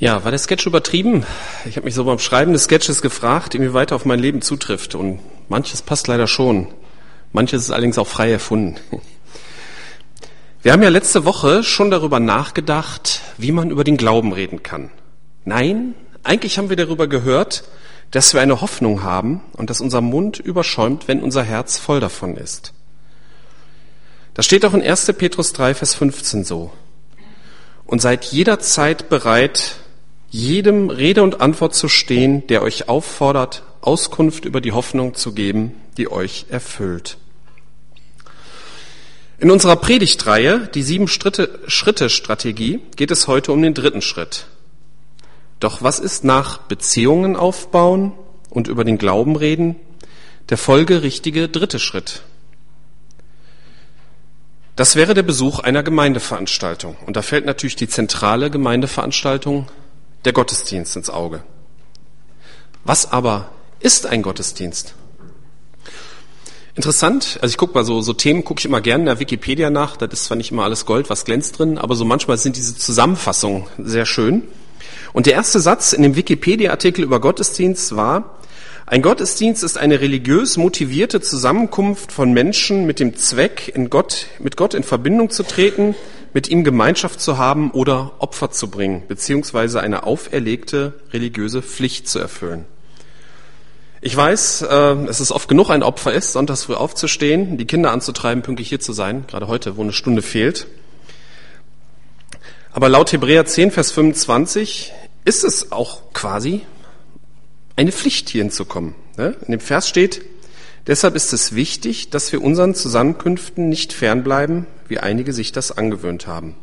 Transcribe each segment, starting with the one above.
Ja, war der Sketch übertrieben? Ich habe mich so beim Schreiben des Sketches gefragt, inwieweit er auf mein Leben zutrifft. Und manches passt leider schon. Manches ist allerdings auch frei erfunden. Wir haben ja letzte Woche schon darüber nachgedacht, wie man über den Glauben reden kann. Nein, eigentlich haben wir darüber gehört, dass wir eine Hoffnung haben und dass unser Mund überschäumt, wenn unser Herz voll davon ist. Das steht auch in 1. Petrus 3, Vers 15 so. Und seid jederzeit bereit, jedem Rede und Antwort zu stehen, der euch auffordert, Auskunft über die Hoffnung zu geben, die euch erfüllt. In unserer Predigtreihe, die sieben Schritte Strategie, geht es heute um den dritten Schritt. Doch was ist nach Beziehungen aufbauen und über den Glauben reden der folgerichtige dritte Schritt? Das wäre der Besuch einer Gemeindeveranstaltung. Und da fällt natürlich die zentrale Gemeindeveranstaltung der Gottesdienst ins Auge. Was aber ist ein Gottesdienst? Interessant, also ich gucke mal so, so Themen gucke ich immer gerne in der Wikipedia nach, das ist zwar nicht immer alles Gold, was glänzt drin, aber so manchmal sind diese Zusammenfassungen sehr schön. Und der erste Satz in dem Wikipedia-Artikel über Gottesdienst war, ein Gottesdienst ist eine religiös motivierte Zusammenkunft von Menschen mit dem Zweck, in Gott, mit Gott in Verbindung zu treten, mit ihm Gemeinschaft zu haben oder Opfer zu bringen, beziehungsweise eine auferlegte religiöse Pflicht zu erfüllen. Ich weiß, äh, es ist oft genug ein Opfer ist, sonntags früh aufzustehen, die Kinder anzutreiben, pünktlich hier zu sein, gerade heute, wo eine Stunde fehlt. Aber laut Hebräer 10, Vers 25 ist es auch quasi eine Pflicht, hier hinzukommen. Ne? In dem Vers steht, Deshalb ist es wichtig, dass wir unseren Zusammenkünften nicht fernbleiben, wie einige sich das angewöhnt haben.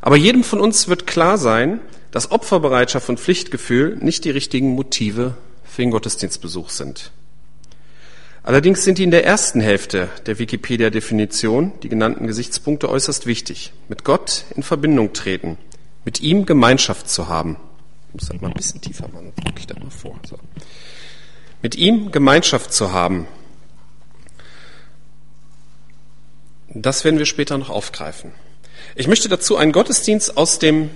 Aber jedem von uns wird klar sein, dass Opferbereitschaft und Pflichtgefühl nicht die richtigen Motive für den Gottesdienstbesuch sind. Allerdings sind die in der ersten Hälfte der Wikipedia-Definition, die genannten Gesichtspunkte, äußerst wichtig. Mit Gott in Verbindung treten, mit ihm Gemeinschaft zu haben. Ich muss halt mal ein bisschen tiefer machen, drücke ich da mal vor. So mit ihm Gemeinschaft zu haben. Das werden wir später noch aufgreifen. Ich möchte dazu einen Gottesdienst aus dem,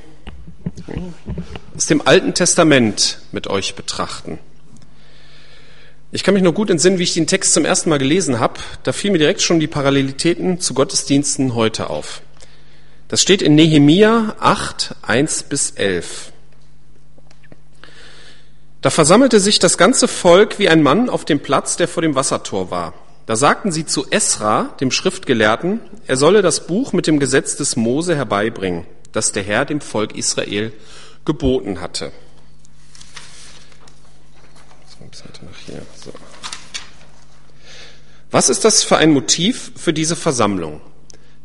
aus dem Alten Testament mit euch betrachten. Ich kann mich nur gut entsinnen, wie ich den Text zum ersten Mal gelesen habe. Da fiel mir direkt schon die Parallelitäten zu Gottesdiensten heute auf. Das steht in Nehemia 8, 1 bis 11. Da versammelte sich das ganze Volk wie ein Mann auf dem Platz, der vor dem Wassertor war. Da sagten sie zu Esra, dem Schriftgelehrten, er solle das Buch mit dem Gesetz des Mose herbeibringen, das der Herr dem Volk Israel geboten hatte. Was ist das für ein Motiv für diese Versammlung?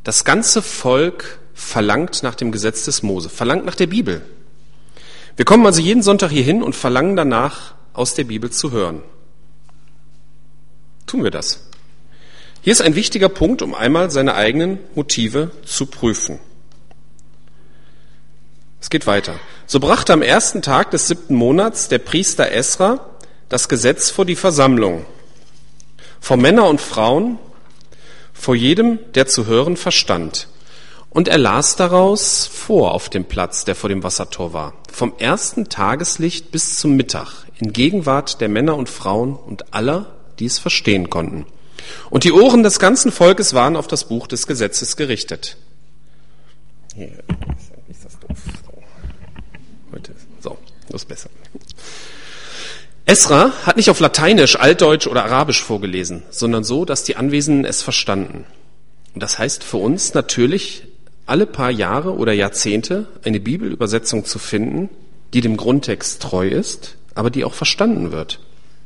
Das ganze Volk verlangt nach dem Gesetz des Mose, verlangt nach der Bibel. Wir kommen also jeden Sonntag hier hin und verlangen danach, aus der Bibel zu hören. Tun wir das. Hier ist ein wichtiger Punkt, um einmal seine eigenen Motive zu prüfen. Es geht weiter. So brachte am ersten Tag des siebten Monats der Priester Esra das Gesetz vor die Versammlung, vor Männer und Frauen, vor jedem, der zu hören verstand. Und er las daraus vor auf dem Platz, der vor dem Wassertor war, vom ersten Tageslicht bis zum Mittag, in Gegenwart der Männer und Frauen und aller, die es verstehen konnten. Und die Ohren des ganzen Volkes waren auf das Buch des Gesetzes gerichtet. Hier ist das doof. Heute, so, das ist besser. Esra hat nicht auf Lateinisch, Altdeutsch oder Arabisch vorgelesen, sondern so, dass die Anwesenden es verstanden. Und das heißt für uns natürlich, alle paar Jahre oder Jahrzehnte eine Bibelübersetzung zu finden, die dem Grundtext treu ist, aber die auch verstanden wird.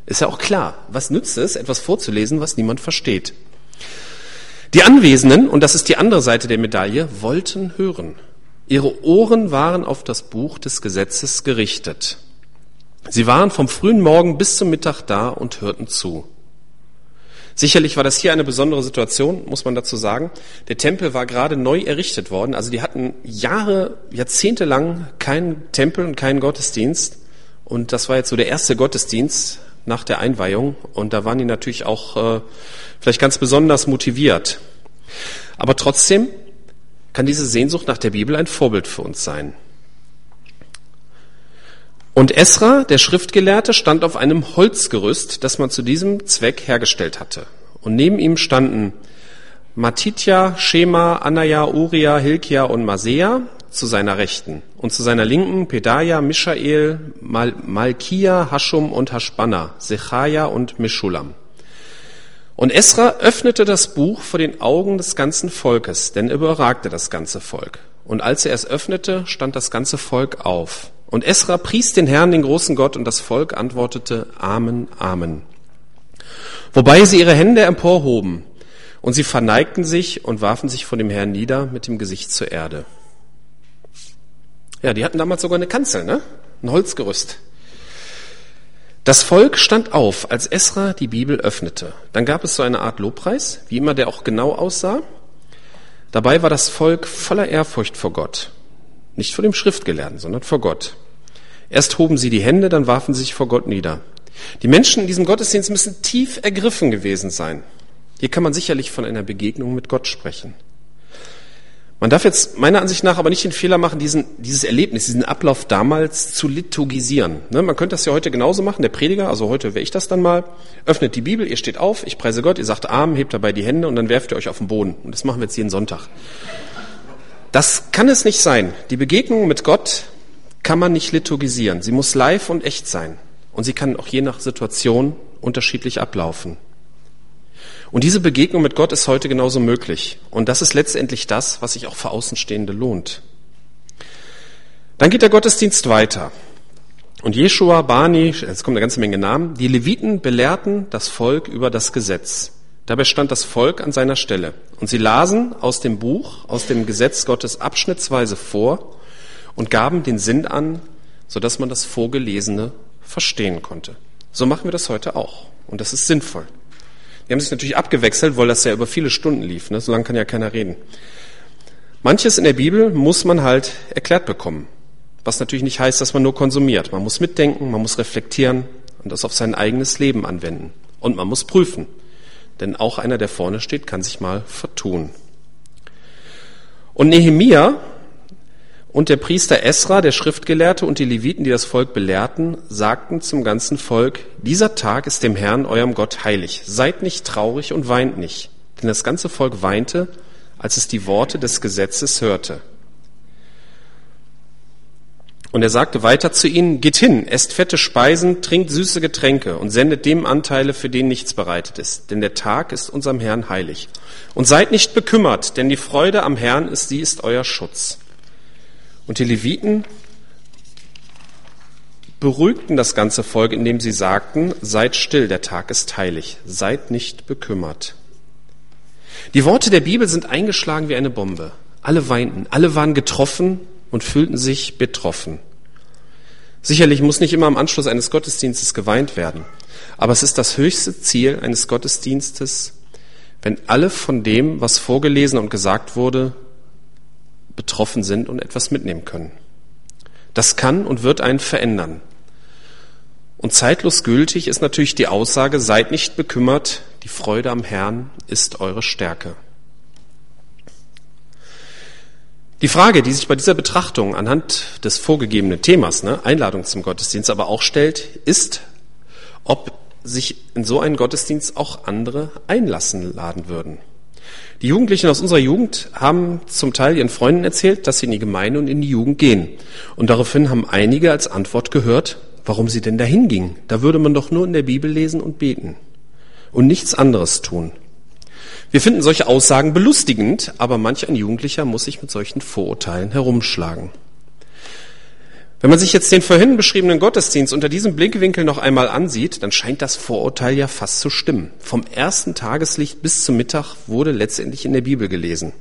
Ist ja auch klar, was nützt es, etwas vorzulesen, was niemand versteht. Die Anwesenden, und das ist die andere Seite der Medaille, wollten hören. Ihre Ohren waren auf das Buch des Gesetzes gerichtet. Sie waren vom frühen Morgen bis zum Mittag da und hörten zu. Sicherlich war das hier eine besondere Situation, muss man dazu sagen. Der Tempel war gerade neu errichtet worden. Also die hatten Jahre, Jahrzehnte lang keinen Tempel und keinen Gottesdienst. Und das war jetzt so der erste Gottesdienst nach der Einweihung. Und da waren die natürlich auch äh, vielleicht ganz besonders motiviert. Aber trotzdem kann diese Sehnsucht nach der Bibel ein Vorbild für uns sein. Und Esra, der Schriftgelehrte, stand auf einem Holzgerüst, das man zu diesem Zweck hergestellt hatte. Und neben ihm standen Matitja, Shema, Anaya, Uria, Hilkia und Masea zu seiner Rechten und zu seiner Linken Pedaja, Mishael, Mal Malkia, Hashum und Hashbana, Sechaja und Mischulam. Und Esra öffnete das Buch vor den Augen des ganzen Volkes, denn er überragte das ganze Volk. Und als er es öffnete, stand das ganze Volk auf. Und Esra pries den Herrn, den großen Gott, und das Volk antwortete Amen, Amen. Wobei sie ihre Hände emporhoben, und sie verneigten sich und warfen sich vor dem Herrn nieder mit dem Gesicht zur Erde. Ja, die hatten damals sogar eine Kanzel, ne? Ein Holzgerüst. Das Volk stand auf, als Esra die Bibel öffnete. Dann gab es so eine Art Lobpreis, wie immer der auch genau aussah. Dabei war das Volk voller Ehrfurcht vor Gott. Nicht vor dem Schriftgelehrten, sondern vor Gott. Erst hoben sie die Hände, dann warfen sie sich vor Gott nieder. Die Menschen in diesem Gottesdienst müssen tief ergriffen gewesen sein. Hier kann man sicherlich von einer Begegnung mit Gott sprechen. Man darf jetzt meiner Ansicht nach aber nicht den Fehler machen, diesen, dieses Erlebnis, diesen Ablauf damals zu liturgisieren. Ne, man könnte das ja heute genauso machen. Der Prediger, also heute wäre ich das dann mal, öffnet die Bibel, ihr steht auf, ich preise Gott, ihr sagt Amen, hebt dabei die Hände und dann werft ihr euch auf den Boden. Und das machen wir jetzt jeden Sonntag. Das kann es nicht sein. Die Begegnung mit Gott kann man nicht liturgisieren. Sie muss live und echt sein. Und sie kann auch je nach Situation unterschiedlich ablaufen. Und diese Begegnung mit Gott ist heute genauso möglich. Und das ist letztendlich das, was sich auch für Außenstehende lohnt. Dann geht der Gottesdienst weiter. Und Jeshua, Bani, es kommt eine ganze Menge Namen, die Leviten belehrten das Volk über das Gesetz. Dabei stand das Volk an seiner Stelle. Und sie lasen aus dem Buch, aus dem Gesetz Gottes abschnittsweise vor und gaben den Sinn an, sodass man das Vorgelesene verstehen konnte. So machen wir das heute auch. Und das ist sinnvoll. Die haben sich natürlich abgewechselt, weil das ja über viele Stunden lief. Ne? So lange kann ja keiner reden. Manches in der Bibel muss man halt erklärt bekommen. Was natürlich nicht heißt, dass man nur konsumiert. Man muss mitdenken, man muss reflektieren und das auf sein eigenes Leben anwenden. Und man muss prüfen. Denn auch einer, der vorne steht, kann sich mal vertun. Und Nehemia und der Priester Esra, der Schriftgelehrte und die Leviten, die das Volk belehrten, sagten zum ganzen Volk, dieser Tag ist dem Herrn, eurem Gott, heilig. Seid nicht traurig und weint nicht. Denn das ganze Volk weinte, als es die Worte des Gesetzes hörte. Und er sagte weiter zu ihnen, geht hin, esst fette Speisen, trinkt süße Getränke und sendet dem Anteile, für den nichts bereitet ist. Denn der Tag ist unserem Herrn heilig. Und seid nicht bekümmert, denn die Freude am Herrn ist, sie ist euer Schutz. Und die Leviten beruhigten das ganze Volk, indem sie sagten, seid still, der Tag ist heilig, seid nicht bekümmert. Die Worte der Bibel sind eingeschlagen wie eine Bombe. Alle weinten, alle waren getroffen und fühlten sich betroffen. Sicherlich muss nicht immer am Anschluss eines Gottesdienstes geweint werden, aber es ist das höchste Ziel eines Gottesdienstes, wenn alle von dem, was vorgelesen und gesagt wurde, betroffen sind und etwas mitnehmen können. Das kann und wird einen verändern. Und zeitlos gültig ist natürlich die Aussage, seid nicht bekümmert, die Freude am Herrn ist eure Stärke. Die Frage, die sich bei dieser Betrachtung anhand des vorgegebenen Themas, ne, Einladung zum Gottesdienst, aber auch stellt, ist, ob sich in so einen Gottesdienst auch andere einlassen laden würden. Die Jugendlichen aus unserer Jugend haben zum Teil ihren Freunden erzählt, dass sie in die Gemeinde und in die Jugend gehen. Und daraufhin haben einige als Antwort gehört, warum sie denn dahin gingen. Da würde man doch nur in der Bibel lesen und beten und nichts anderes tun. Wir finden solche Aussagen belustigend, aber manch ein Jugendlicher muss sich mit solchen Vorurteilen herumschlagen. Wenn man sich jetzt den vorhin beschriebenen Gottesdienst unter diesem Blickwinkel noch einmal ansieht, dann scheint das Vorurteil ja fast zu stimmen. Vom ersten Tageslicht bis zum Mittag wurde letztendlich in der Bibel gelesen.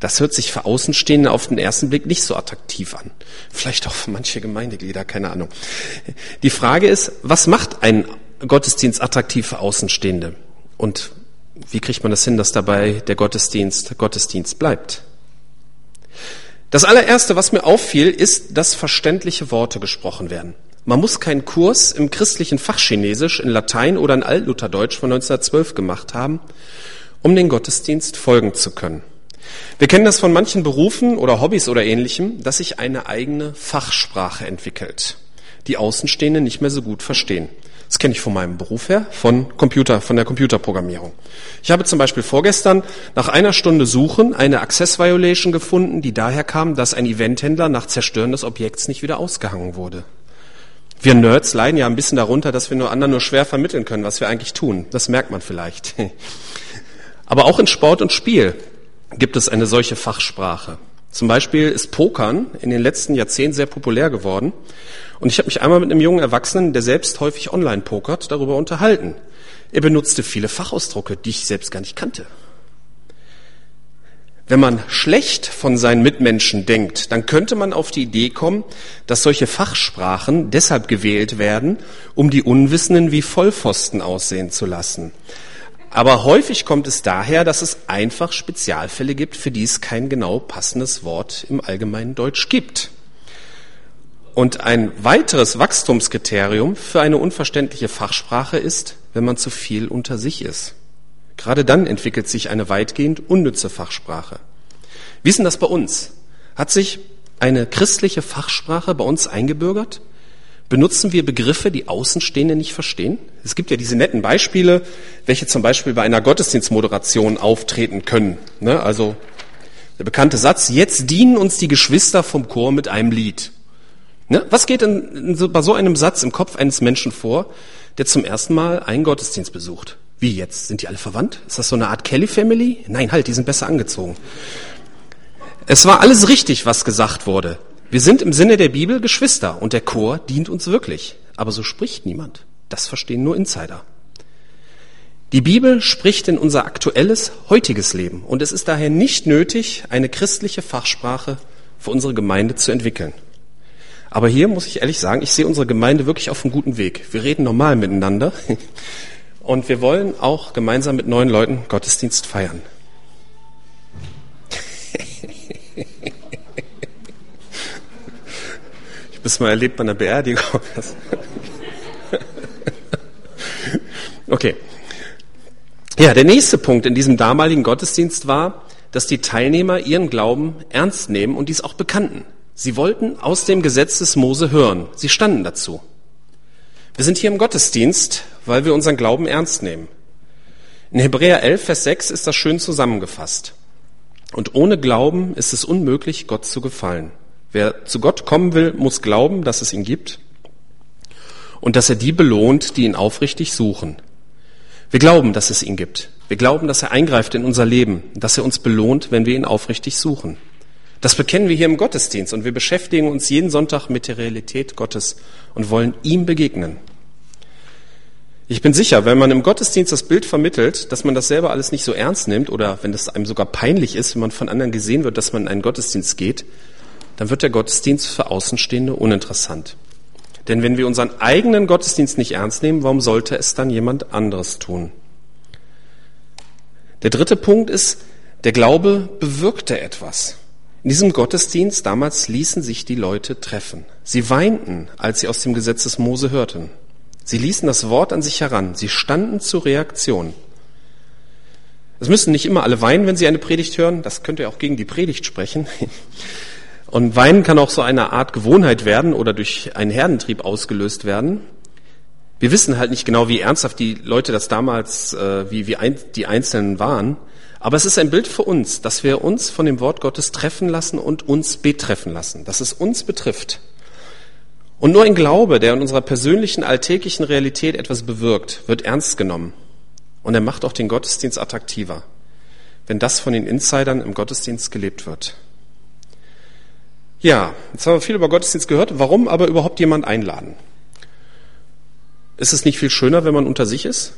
Das hört sich für Außenstehende auf den ersten Blick nicht so attraktiv an. Vielleicht auch für manche Gemeindeglieder, keine Ahnung. Die Frage ist, was macht ein Gottesdienst attraktiv für Außenstehende? Und wie kriegt man das hin, dass dabei der Gottesdienst Gottesdienst bleibt? Das allererste, was mir auffiel, ist, dass verständliche Worte gesprochen werden. Man muss keinen Kurs im christlichen Fachchinesisch in Latein oder in Altlutherdeutsch von 1912 gemacht haben, um den Gottesdienst folgen zu können. Wir kennen das von manchen Berufen oder Hobbys oder ähnlichem, dass sich eine eigene Fachsprache entwickelt. die Außenstehende nicht mehr so gut verstehen. Das kenne ich von meinem Beruf her, von Computer, von der Computerprogrammierung. Ich habe zum Beispiel vorgestern nach einer Stunde Suchen eine Access Violation gefunden, die daher kam, dass ein Eventhändler nach Zerstören des Objekts nicht wieder ausgehangen wurde. Wir Nerds leiden ja ein bisschen darunter, dass wir nur anderen nur schwer vermitteln können, was wir eigentlich tun. Das merkt man vielleicht. Aber auch in Sport und Spiel gibt es eine solche Fachsprache. Zum Beispiel ist Pokern in den letzten Jahrzehnten sehr populär geworden. Und ich habe mich einmal mit einem jungen Erwachsenen, der selbst häufig online pokert, darüber unterhalten. Er benutzte viele Fachausdrucke, die ich selbst gar nicht kannte. Wenn man schlecht von seinen Mitmenschen denkt, dann könnte man auf die Idee kommen, dass solche Fachsprachen deshalb gewählt werden, um die Unwissenden wie Vollpfosten aussehen zu lassen. Aber häufig kommt es daher, dass es einfach Spezialfälle gibt, für die es kein genau passendes Wort im allgemeinen Deutsch gibt. Und ein weiteres Wachstumskriterium für eine unverständliche Fachsprache ist, wenn man zu viel unter sich ist. Gerade dann entwickelt sich eine weitgehend unnütze Fachsprache. Wie ist denn das bei uns? Hat sich eine christliche Fachsprache bei uns eingebürgert? Benutzen wir Begriffe, die Außenstehende nicht verstehen? Es gibt ja diese netten Beispiele, welche zum Beispiel bei einer Gottesdienstmoderation auftreten können. Ne? Also der bekannte Satz, jetzt dienen uns die Geschwister vom Chor mit einem Lied. Ne? Was geht in, in so, bei so einem Satz im Kopf eines Menschen vor, der zum ersten Mal einen Gottesdienst besucht? Wie jetzt? Sind die alle verwandt? Ist das so eine Art Kelly Family? Nein, halt, die sind besser angezogen. Es war alles richtig, was gesagt wurde. Wir sind im Sinne der Bibel Geschwister und der Chor dient uns wirklich. Aber so spricht niemand. Das verstehen nur Insider. Die Bibel spricht in unser aktuelles, heutiges Leben und es ist daher nicht nötig, eine christliche Fachsprache für unsere Gemeinde zu entwickeln. Aber hier muss ich ehrlich sagen, ich sehe unsere Gemeinde wirklich auf einem guten Weg. Wir reden normal miteinander. Und wir wollen auch gemeinsam mit neuen Leuten Gottesdienst feiern. Ich habe es mal erlebt bei einer Beerdigung. Okay. Ja, der nächste Punkt in diesem damaligen Gottesdienst war, dass die Teilnehmer ihren Glauben ernst nehmen und dies auch bekannten. Sie wollten aus dem Gesetz des Mose hören. Sie standen dazu. Wir sind hier im Gottesdienst, weil wir unseren Glauben ernst nehmen. In Hebräer 11, Vers 6 ist das schön zusammengefasst. Und ohne Glauben ist es unmöglich, Gott zu gefallen. Wer zu Gott kommen will, muss glauben, dass es ihn gibt und dass er die belohnt, die ihn aufrichtig suchen. Wir glauben, dass es ihn gibt. Wir glauben, dass er eingreift in unser Leben, dass er uns belohnt, wenn wir ihn aufrichtig suchen. Das bekennen wir hier im Gottesdienst und wir beschäftigen uns jeden Sonntag mit der Realität Gottes und wollen ihm begegnen. Ich bin sicher, wenn man im Gottesdienst das Bild vermittelt, dass man das selber alles nicht so ernst nimmt oder wenn es einem sogar peinlich ist, wenn man von anderen gesehen wird, dass man in einen Gottesdienst geht, dann wird der Gottesdienst für Außenstehende uninteressant. Denn wenn wir unseren eigenen Gottesdienst nicht ernst nehmen, warum sollte es dann jemand anderes tun? Der dritte Punkt ist, der Glaube bewirkte etwas. In diesem Gottesdienst damals ließen sich die Leute treffen. Sie weinten, als sie aus dem Gesetz des Mose hörten. Sie ließen das Wort an sich heran. Sie standen zur Reaktion. Es müssen nicht immer alle weinen, wenn sie eine Predigt hören. Das könnte ja auch gegen die Predigt sprechen. Und Weinen kann auch so eine Art Gewohnheit werden oder durch einen Herdentrieb ausgelöst werden. Wir wissen halt nicht genau, wie ernsthaft die Leute das damals, äh, wie, wie die Einzelnen waren. Aber es ist ein Bild für uns, dass wir uns von dem Wort Gottes treffen lassen und uns betreffen lassen, dass es uns betrifft. Und nur ein Glaube, der in unserer persönlichen, alltäglichen Realität etwas bewirkt, wird ernst genommen. Und er macht auch den Gottesdienst attraktiver, wenn das von den Insidern im Gottesdienst gelebt wird. Ja, jetzt haben wir viel über Gottesdienst gehört. Warum aber überhaupt jemand einladen? Ist es nicht viel schöner, wenn man unter sich ist?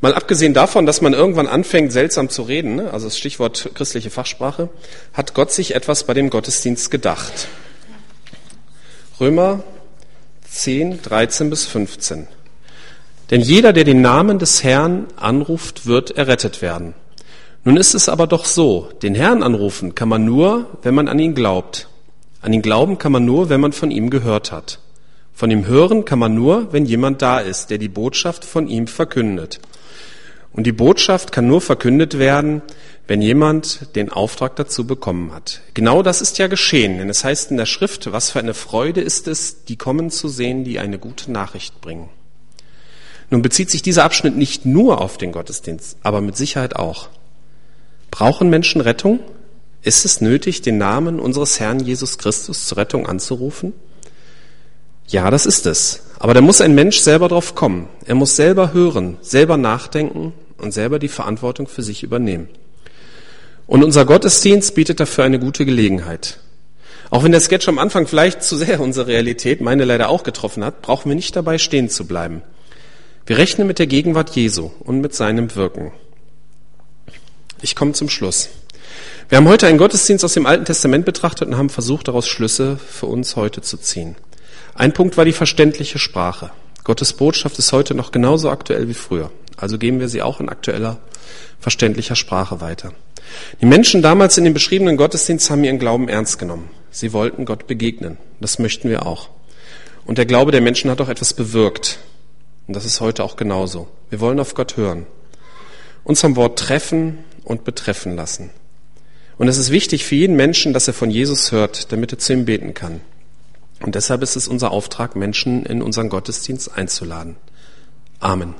Mal abgesehen davon, dass man irgendwann anfängt, seltsam zu reden, ne? also das Stichwort christliche Fachsprache, hat Gott sich etwas bei dem Gottesdienst gedacht. Römer 10, 13 bis 15. Denn jeder, der den Namen des Herrn anruft, wird errettet werden. Nun ist es aber doch so, den Herrn anrufen kann man nur, wenn man an ihn glaubt. An ihn glauben kann man nur, wenn man von ihm gehört hat. Von ihm hören kann man nur, wenn jemand da ist, der die Botschaft von ihm verkündet. Und die Botschaft kann nur verkündet werden, wenn jemand den Auftrag dazu bekommen hat. Genau das ist ja geschehen, denn es heißt in der Schrift, was für eine Freude ist es, die kommen zu sehen, die eine gute Nachricht bringen. Nun bezieht sich dieser Abschnitt nicht nur auf den Gottesdienst, aber mit Sicherheit auch. Brauchen Menschen Rettung? Ist es nötig, den Namen unseres Herrn Jesus Christus zur Rettung anzurufen? Ja, das ist es. Aber da muss ein Mensch selber drauf kommen. Er muss selber hören, selber nachdenken und selber die Verantwortung für sich übernehmen. Und unser Gottesdienst bietet dafür eine gute Gelegenheit. Auch wenn der Sketch am Anfang vielleicht zu sehr unsere Realität, meine leider auch getroffen hat, brauchen wir nicht dabei stehen zu bleiben. Wir rechnen mit der Gegenwart Jesu und mit seinem Wirken. Ich komme zum Schluss. Wir haben heute einen Gottesdienst aus dem Alten Testament betrachtet und haben versucht, daraus Schlüsse für uns heute zu ziehen. Ein Punkt war die verständliche Sprache. Gottes Botschaft ist heute noch genauso aktuell wie früher. Also geben wir sie auch in aktueller, verständlicher Sprache weiter. Die Menschen damals in dem beschriebenen Gottesdienst haben ihren Glauben ernst genommen. Sie wollten Gott begegnen. Das möchten wir auch. Und der Glaube der Menschen hat auch etwas bewirkt. Und das ist heute auch genauso. Wir wollen auf Gott hören. Uns am Wort treffen und betreffen lassen. Und es ist wichtig für jeden Menschen, dass er von Jesus hört, damit er zu ihm beten kann. Und deshalb ist es unser Auftrag, Menschen in unseren Gottesdienst einzuladen. Amen.